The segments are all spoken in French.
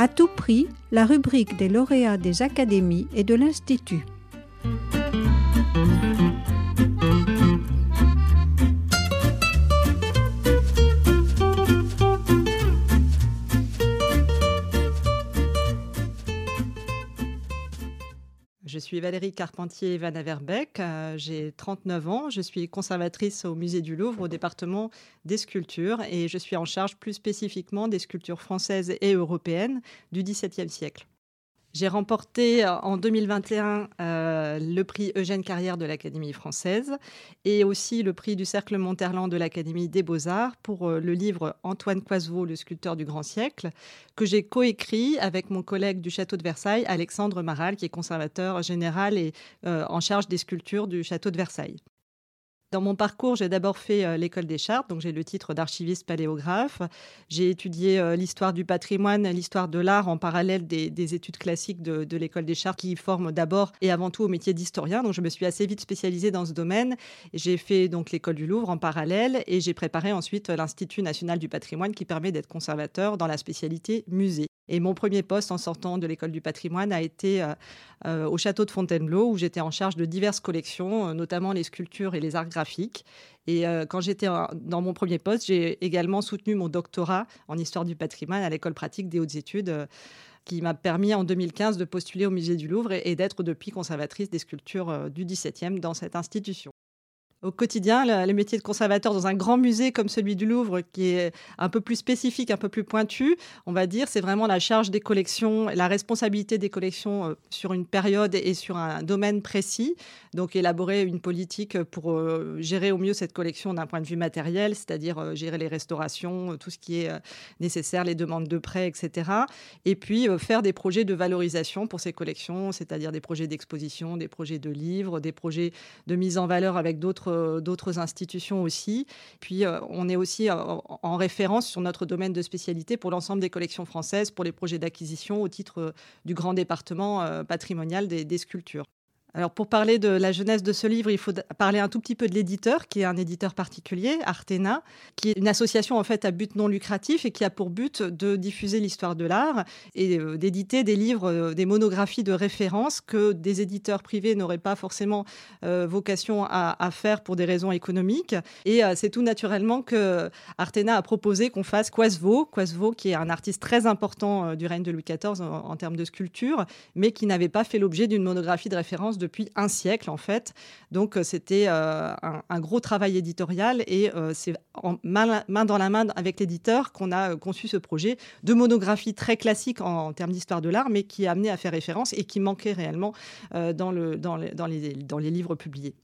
À tout prix, la rubrique des lauréats des académies et de l'Institut. Suis Valérie Carpentier Van Averbeck, euh, j'ai 39 ans, je suis conservatrice au musée du Louvre au département des sculptures et je suis en charge plus spécifiquement des sculptures françaises et européennes du XVIIe siècle. J'ai remporté euh, en 2021 euh, le prix Eugène Carrière de l'Académie française et aussi le prix du Cercle Monterland de l'Académie des Beaux-Arts pour euh, le livre Antoine Coisevaux, le sculpteur du grand siècle, que j'ai coécrit avec mon collègue du château de Versailles, Alexandre Maral, qui est conservateur général et en charge des sculptures du château de Versailles. Dans mon parcours, j'ai d'abord fait euh, l'école des chartes, donc j'ai le titre d'archiviste paléographe. J'ai étudié euh, l'histoire du patrimoine, l'histoire de l'art en parallèle des, études classiques de, l'école des chartes qui forment d'abord et avant tout au métier d'historien. Donc je me suis assez vite spécialisée dans ce domaine. J'ai fait donc l'école du Louvre en parallèle et j'ai préparé ensuite l'Institut national du patrimoine qui permet d'être conservateur dans la spécialité musée. Et mon premier poste en sortant de l'école du patrimoine a été euh, euh, au château de Fontainebleau, où j'étais en charge de diverses collections, euh, notamment les sculptures et les arts graphiques. Et quand j'étais dans mon premier poste, j'ai également soutenu mon doctorat en histoire du patrimoine à l'école pratique des hautes études qui m'a permis en 2015 de postuler au musée du Louvre et, d'être depuis conservatrice des sculptures du XVIIe dans cette institution au quotidien, le, métier de conservateur dans un grand musée comme celui du Louvre, qui est un peu plus spécifique, un peu plus pointu, on va dire, c'est vraiment la charge des collections, la responsabilité des collections euh, sur une période et sur un domaine précis. Donc, élaborer une politique pour euh, gérer au mieux cette collection d'un point de vue matériel, c'est-à-dire euh, gérer les restaurations, tout ce qui est nécessaire, les demandes de prêts, etc. Et puis, faire des projets de valorisation pour ces collections, c'est-à-dire des projets d'exposition, des projets de livres, des projets de mise en valeur avec d'autres d'autres institutions aussi. Puis euh, on est aussi euh, en référence sur notre domaine de spécialité pour l'ensemble des collections françaises, pour les projets d'acquisition au titre euh, du grand département patrimonial des sculptures. Alors pour parler de la jeunesse de ce livre, il faut parler un tout petit peu de l'éditeur, qui est un éditeur particulier, Artena, qui est une association en fait à but non lucratif et qui a pour but de diffuser l'histoire de l'art et euh, d'éditer des livres, euh, des monographies de référence que des éditeurs privés n'auraient pas forcément euh, vocation à, faire pour des raisons économiques. Et c'est tout naturellement que Artena a proposé qu'on fasse Quasvo, Quasvo qui est un artiste très important du règne de Louis XIV en, en termes de sculpture, mais qui n'avait pas fait l'objet d'une monographie de référence depuis un siècle en fait. Donc euh, c'était euh, un, gros travail éditorial et euh, c'est main, dans la main avec l'éditeur qu'on a conçu ce projet de monographie très classique en, termes d'histoire de l'art, mais qui est amené à faire référence et qui manquait réellement dans les livres publiés.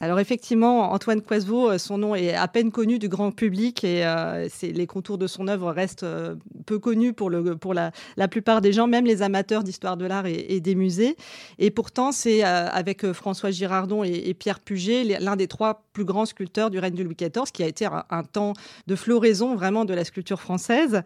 Alors effectivement, Antoine Coisevaux, euh, son nom est à peine connu du grand public et euh, les contours de son œuvre restent euh, peu connus pour, la, plupart des gens, même les amateurs d'histoire de l'art et, des musées. Et pourtant, c'est avec François Girardon et, Pierre Puget l'un des trois plus grands sculpteurs du règne de Louis XIV, qui a été un temps de floraison vraiment de la sculpture française.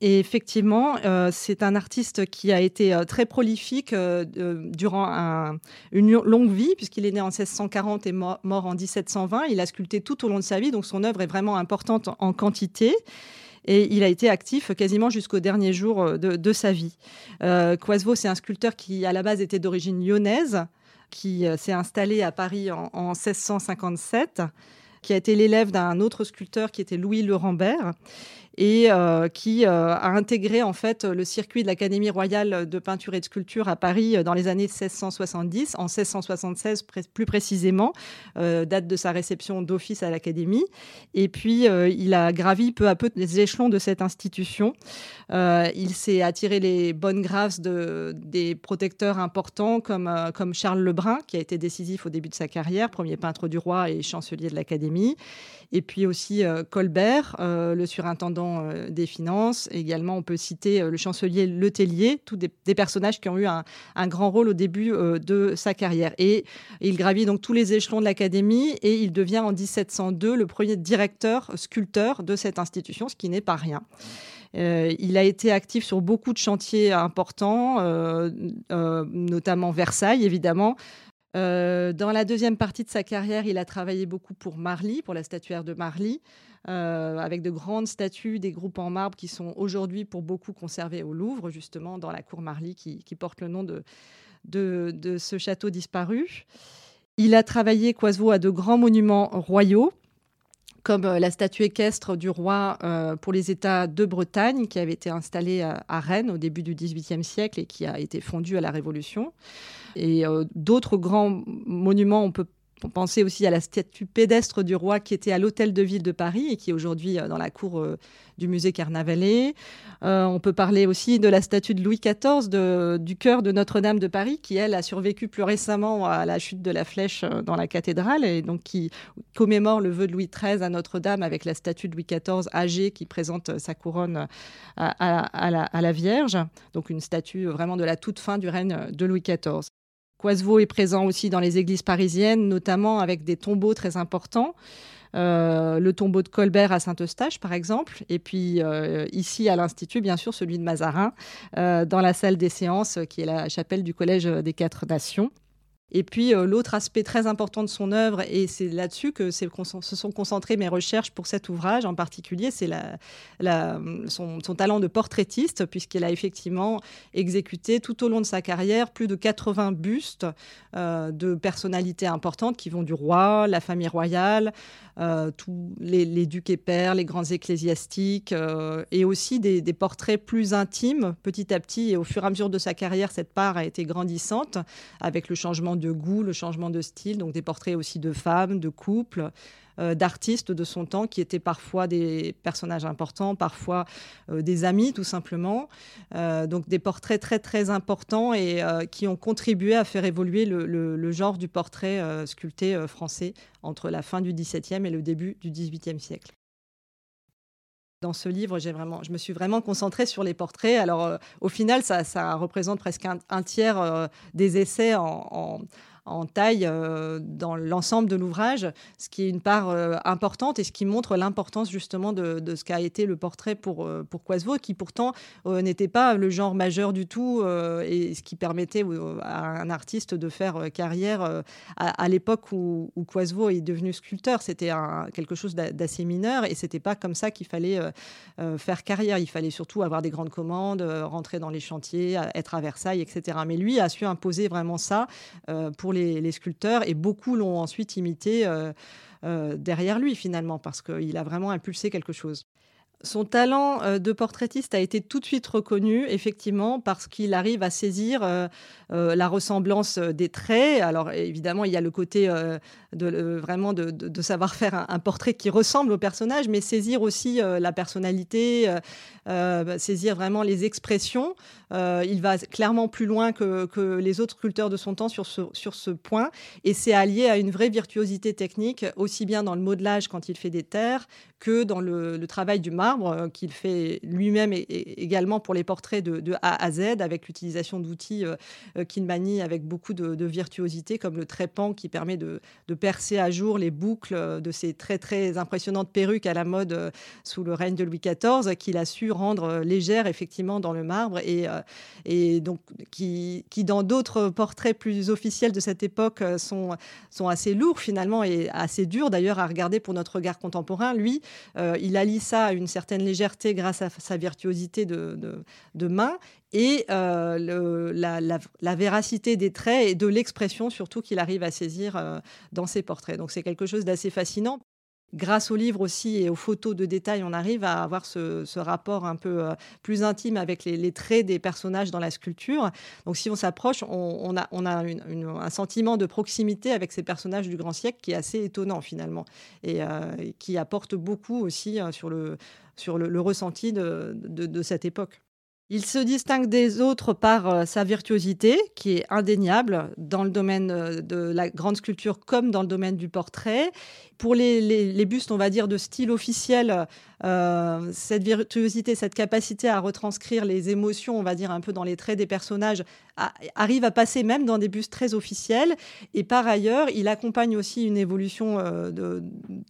Et effectivement, euh, c'est un artiste qui a été euh, très prolifique euh, durant une longue vie, puisqu'il est né en 1640 et mort, en 1720. Il a sculpté tout au long de sa vie, donc son œuvre est vraiment importante en quantité. Et il a été actif quasiment jusqu'au dernier jour de, sa vie. Euh, c'est un sculpteur qui, à la base, était d'origine lyonnaise, qui s'est installé à Paris en, en 1657 qui a été l'élève d'un autre sculpteur qui était Louis Le Rambert et euh, qui euh, a intégré en fait le circuit de l'Académie royale de peinture et de sculpture à Paris euh, dans les années 1670, en 1676 plus précisément, date de sa réception d'office à l'Académie. Et puis il a gravi peu à peu les échelons de cette institution. il s'est attiré les bonnes grâces de, des protecteurs importants comme, comme Charles Lebrun, qui a été décisif au début de sa carrière, premier peintre du roi et chancelier de l'Académie. Et puis aussi Colbert, le surintendant euh, des finances. Également, on peut citer euh, le chancelier Letellier, tous des, personnages qui ont eu un, grand rôle au début euh, de sa carrière. Et il gravit donc tous les échelons de l'académie et il devient en 1702 le premier directeur sculpteur de cette institution, ce qui n'est pas rien. il a été actif sur beaucoup de chantiers importants, notamment Versailles, évidemment, dans la deuxième partie de sa carrière, il a travaillé beaucoup pour Marly, pour la statuaire de Marly, avec de grandes statues, des groupes en marbre qui sont aujourd'hui pour beaucoup conservés au Louvre, justement dans la cour Marly qui, porte le nom de, ce château disparu. Il a travaillé, Coisevaux, à de grands monuments royaux comme euh, la statue équestre du roi euh, pour les États de Bretagne, qui avait été installée à, Rennes au début du XVIIIe siècle et qui a été fondue à la Révolution. Et euh, d'autres grands monuments, on peut penser aussi à la statue pédestre du roi qui était à l'hôtel de ville de Paris et qui est aujourd'hui dans la cour du musée Carnavalet. Euh, on peut parler aussi de la statue de Louis XIV du cœur de Notre-Dame de Paris, qui, elle, a survécu plus récemment à la chute de la flèche euh, dans la cathédrale et donc qui commémore le vœu de Louis XIII à Notre-Dame avec la statue de Louis XIV âgée qui présente euh, sa couronne à la Vierge. Donc une statue vraiment de la toute fin du règne de Louis XIV. Coisevaux est présent aussi dans les églises parisiennes, notamment avec des tombeaux très importants. Euh, le tombeau de Colbert à Saint-Eustache, par exemple, et puis euh, ici à l'Institut, bien sûr, celui de Mazarin, euh, dans la salle des séances, qui est la chapelle du Collège des Quatre Nations. Et puis euh, l'autre aspect très important de son œuvre, et c'est là-dessus que se sont concentrées mes recherches pour cet ouvrage en particulier, c'est son, talent de portraitiste, puisqu'il a effectivement exécuté tout au long de sa carrière plus de 80 bustes euh, de personnalités importantes qui vont du roi, la famille royale, euh, tous les, ducs et pairs, les grands ecclésiastiques, et aussi des, des, portraits plus intimes petit à petit. Et au fur et à mesure de sa carrière, cette part a été grandissante avec le changement de goût, le changement de style, donc des portraits aussi de femmes, de couples, euh, d'artistes de son temps qui étaient parfois des personnages importants, parfois euh, des amis tout simplement. Euh, donc des portraits très très importants et qui ont contribué à faire évoluer le, genre du portrait sculpté français entre la fin du XVIIe et le début du XVIIIe siècle. Dans ce livre, j'ai vraiment, je me suis vraiment concentrée sur les portraits. Alors, au final, ça, représente presque un, tiers des essais en taille euh, dans l'ensemble de l'ouvrage, ce qui est une part euh, importante et ce qui montre l'importance justement de, ce qu'a été le portrait pour, euh, pour Coisevaux, qui pourtant n'était pas le genre majeur du tout et ce qui permettait à un artiste de faire carrière à, l'époque où, où Coisevaux est devenu sculpteur. C'était quelque chose d'assez mineur et c'était pas comme ça qu'il fallait faire carrière. Il fallait surtout avoir des grandes commandes, rentrer dans les chantiers, être à Versailles, etc. Mais lui a su imposer vraiment ça pour les, sculpteurs et beaucoup l'ont ensuite imité euh, euh, derrière lui finalement parce qu'il a vraiment impulsé quelque chose. Son talent euh, de portraitiste a été tout de suite reconnu, effectivement, parce qu'il arrive à saisir la ressemblance des traits. Alors évidemment, il y a le côté de, vraiment de, savoir faire un, portrait qui ressemble au personnage, mais saisir aussi la personnalité, saisir vraiment les expressions. Euh, il va clairement plus loin que, les autres sculpteurs de son temps sur ce, point. Et c'est allié à une vraie virtuosité technique, aussi bien dans le modelage quand il fait des terres que dans le, travail du marbre euh, qu'il fait lui-même également pour les portraits de, A à Z, avec l'utilisation d'outils euh, qu'il manie avec beaucoup de, virtuosité, comme le trépan qui permet de, percer à jour les boucles de ces très très impressionnantes perruques à la mode sous le règne de Louis XIV, qu'il a su rendre légères effectivement dans le marbre et, donc qui, dans d'autres portraits plus officiels de cette époque euh, sont, assez lourds finalement et assez durs d'ailleurs à regarder pour notre regard contemporain. Lui, euh, il allie ça à une certaine légèreté grâce à sa virtuosité de, de, main et euh, le, la, la, véracité des traits et de l'expression surtout qu'il arrive à saisir dans ses portraits. Donc c'est quelque chose d'assez fascinant grâce au livre aussi et aux photos de détail, on arrive à avoir ce, rapport un peu euh, plus intime avec les, traits des personnages dans la sculpture. Donc si on s'approche, on, a, un sentiment de proximité avec ces personnages du grand siècle qui est assez étonnant finalement et, euh, qui apporte beaucoup aussi euh, sur le, ressenti de cette époque. Il se distingue des autres par euh, sa virtuosité, qui est indéniable dans le domaine euh, de la grande sculpture comme dans le domaine du portrait. Pour les, bustes, on va dire, de style officiel, euh, cette virtuosité, cette capacité à retranscrire les émotions, on va dire, un peu dans les traits des personnages, arrive à passer même dans des bustes très officiels. Et par ailleurs, il accompagne aussi une évolution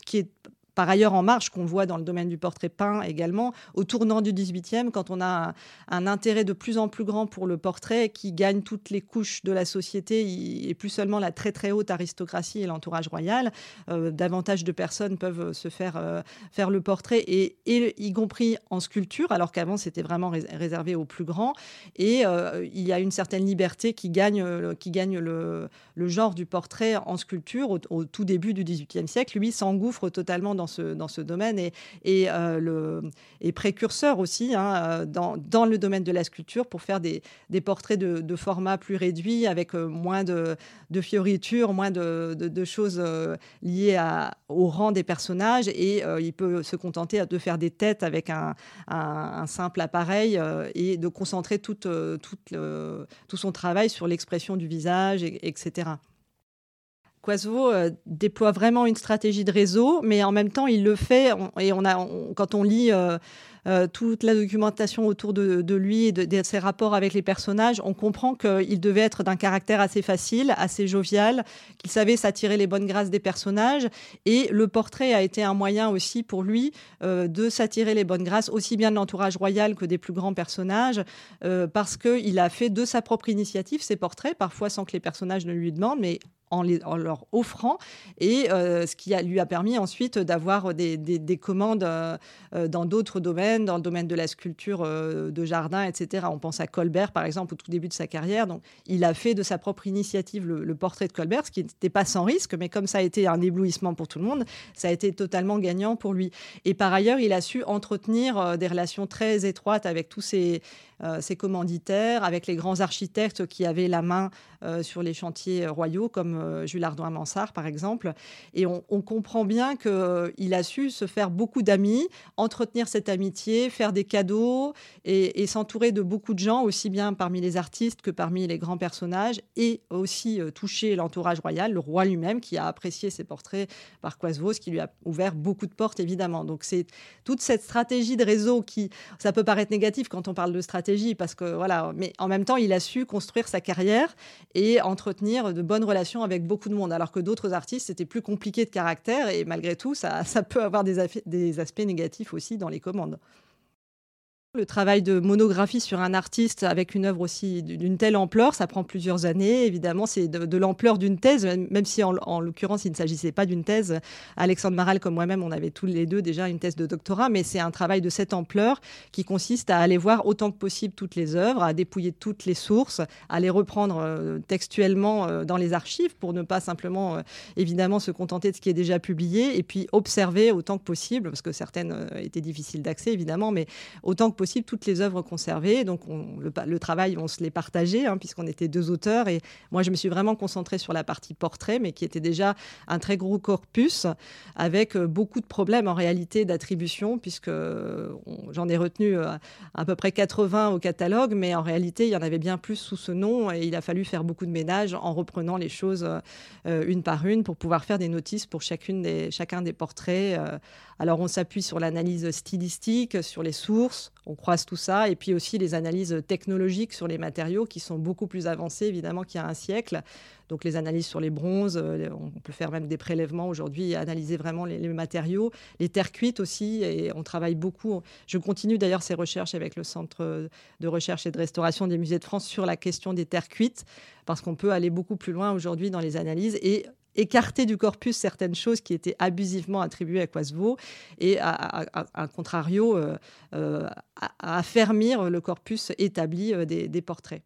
qui est par ailleurs en marche qu'on voit dans le domaine du portrait peint également, au tournant du 18e, quand on a un, intérêt de plus en plus grand pour le portrait qui gagne toutes les couches de la société et plus seulement la très très haute aristocratie et l'entourage royal. Euh, davantage de personnes peuvent se faire euh, faire le portrait et, y compris en sculpture, alors qu'avant c'était vraiment réservé aux plus grands. Et euh, il y a une certaine liberté qui gagne, qui gagne le, genre du portrait en sculpture au, au tout début du 18e siècle. Lui s'engouffre totalement dans dans ce, domaine et, euh, précurseur aussi hein, euh, dans, le domaine de la sculpture pour faire des, portraits de, de, format plus réduit avec euh, moins de, de fioritures, moins de, choses liées au rang des personnages et il peut se contenter de faire des têtes avec un, simple appareil et de concentrer tout, son travail sur l'expression du visage, et, etc. Quasvo euh, déploie vraiment une stratégie de réseau, mais en même temps, il le fait. et on a, quand on lit euh, euh, toute la documentation autour de, lui et de, ses rapports avec les personnages, on comprend qu'il devait être d'un caractère assez facile, assez jovial, qu'il savait s'attirer les bonnes grâces des personnages. Et le portrait a été un moyen aussi pour lui de s'attirer les bonnes grâces, aussi bien de l'entourage royal que des plus grands personnages, parce qu'il a fait de sa propre initiative ses portraits, parfois sans que les personnages ne lui demandent, mais en, leur offrant, et euh, ce qui lui a permis ensuite d'avoir des, commandes euh, euh, dans d'autres domaines, dans le domaine de la sculpture de jardin, etc. On pense à Colbert, par exemple, au tout début de sa carrière. Donc, il a fait de sa propre initiative le, portrait de Colbert, ce qui n'était pas sans risque, mais comme ça a été un éblouissement pour tout le monde, ça a été totalement gagnant pour lui. Et par ailleurs, il a su entretenir des relations très étroites avec tous euh, ses commanditaires, avec les grands architectes qui avaient la main euh, sur les chantiers royaux, comme euh, Jules Ardouin-Mansart, par exemple. Et on, comprend bien qu'il a su se faire beaucoup d'amis, entretenir cette amitié, faire des cadeaux et, s'entourer de beaucoup de gens, aussi bien parmi les artistes que parmi les grands personnages, et aussi toucher l'entourage royal, le roi lui-même, qui a apprécié ses portraits par Quasvos, qui lui a ouvert beaucoup de portes, évidemment. Donc c'est toute cette stratégie de réseau qui, ça peut paraître négatif quand on parle de stratégie, parce que voilà, mais en même temps, il a su construire sa carrière et entretenir de bonnes relations avec beaucoup de monde, alors que d'autres artistes, c'était plus compliqué de caractère et malgré tout, ça, ça peut avoir des, des aspects négatifs aussi dans les commandes. Le travail de monographie sur un artiste avec une œuvre aussi d'une telle ampleur, ça prend plusieurs années. Évidemment, c'est de, l'ampleur d'une thèse, même si en, l'occurrence, il ne s'agissait pas d'une thèse. Alexandre Maral, comme moi-même, on avait tous les deux déjà une thèse de doctorat, mais c'est un travail de cette ampleur qui consiste à aller voir autant que possible toutes les œuvres, à dépouiller toutes les sources, à les reprendre euh, textuellement euh, dans les archives pour ne pas simplement, euh, évidemment, se contenter de ce qui est déjà publié, et puis observer autant que possible, parce que certaines étaient difficiles d'accès, évidemment, mais autant que possible toutes les œuvres conservées. Donc le, travail, on se les partageait, hein, puisqu'on était deux auteurs. Et moi, je me suis vraiment concentrée sur la partie portrait, mais qui était déjà un très gros corpus, avec euh, beaucoup de problèmes en réalité d'attribution, puisque j'en ai retenu euh, à peu près 80 au catalogue, mais en réalité, il y en avait bien plus sous ce nom. Et il a fallu faire beaucoup de ménage en reprenant les choses euh, une par une pour pouvoir faire des notices pour chacune des, chacun des portraits. alors on s'appuie sur l'analyse stylistique, sur les sources, on croise tout ça, et puis aussi les analyses technologiques sur les matériaux qui sont beaucoup plus avancées évidemment qu'il y a un siècle. Donc les analyses sur les bronzes, euh, on peut faire même des prélèvements aujourd'hui, analyser vraiment les, matériaux, les terres cuites aussi, et on travaille beaucoup. Je continue d'ailleurs ces recherches avec le Centre de recherche et de restauration des musées de France sur la question des terres cuites, parce qu'on peut aller beaucoup plus loin aujourd'hui dans les analyses et écarter du corpus certaines choses qui étaient abusivement attribuées à Quasvo et à, contrario euh, euh, à, affermir le corpus établi euh, des, portraits.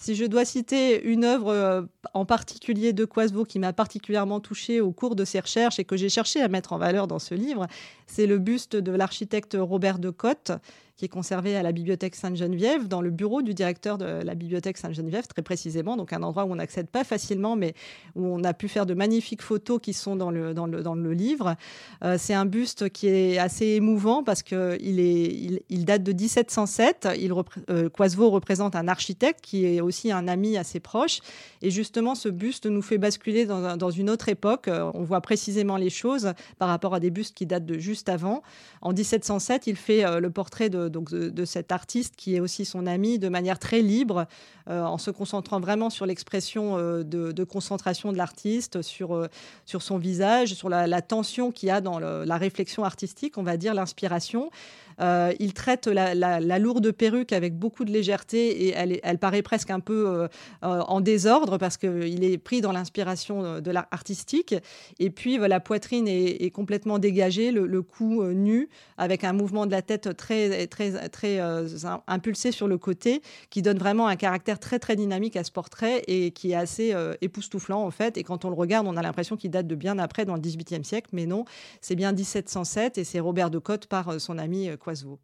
Si je dois citer une œuvre en particulier de Quasvo qui m'a particulièrement touchée au cours de ces recherches et que j'ai cherché à mettre en valeur dans ce livre, c'est le buste de l'architecte Robert de Cotte, qui est conservé à la bibliothèque Sainte-Geneviève, dans le bureau du directeur de la bibliothèque Sainte-Geneviève, très précisément, donc un endroit où on n'accède pas facilement, mais où on a pu faire de magnifiques photos qui sont dans le, dans le, dans le livre. Euh, c'est un buste qui est assez émouvant parce qu'il il, il, date de 1707. Il, euh, représente un architecte qui est aussi un ami assez proche. Et justement, ce buste nous fait basculer dans, dans une autre époque. Euh, on voit précisément les choses par rapport à des bustes qui datent de juste avant. En 1707, il fait le portrait de donc, de, cet artiste qui est aussi son ami de manière très libre, en se concentrant vraiment sur l'expression de, concentration de l'artiste, sur, sur son visage, sur la, tension qu'il y a dans la réflexion artistique, on va dire l'inspiration. Euh, il traite la, lourde perruque avec beaucoup de légèreté et elle, paraît presque un peu euh, euh, en désordre parce qu'il est pris dans l'inspiration de l'art artistique. Et puis la poitrine est, complètement dégagée, le, cou nu, avec un mouvement de la tête très, très, très impulsé sur le côté, qui donne vraiment un caractère très très dynamique à ce portrait et qui est assez époustouflant en fait. Et quand on le regarde, on a l'impression qu'il date de bien après, dans le XVIIIe siècle, mais non, c'est bien 1707 et c'est Robert de Cotte par son ami Coiseau.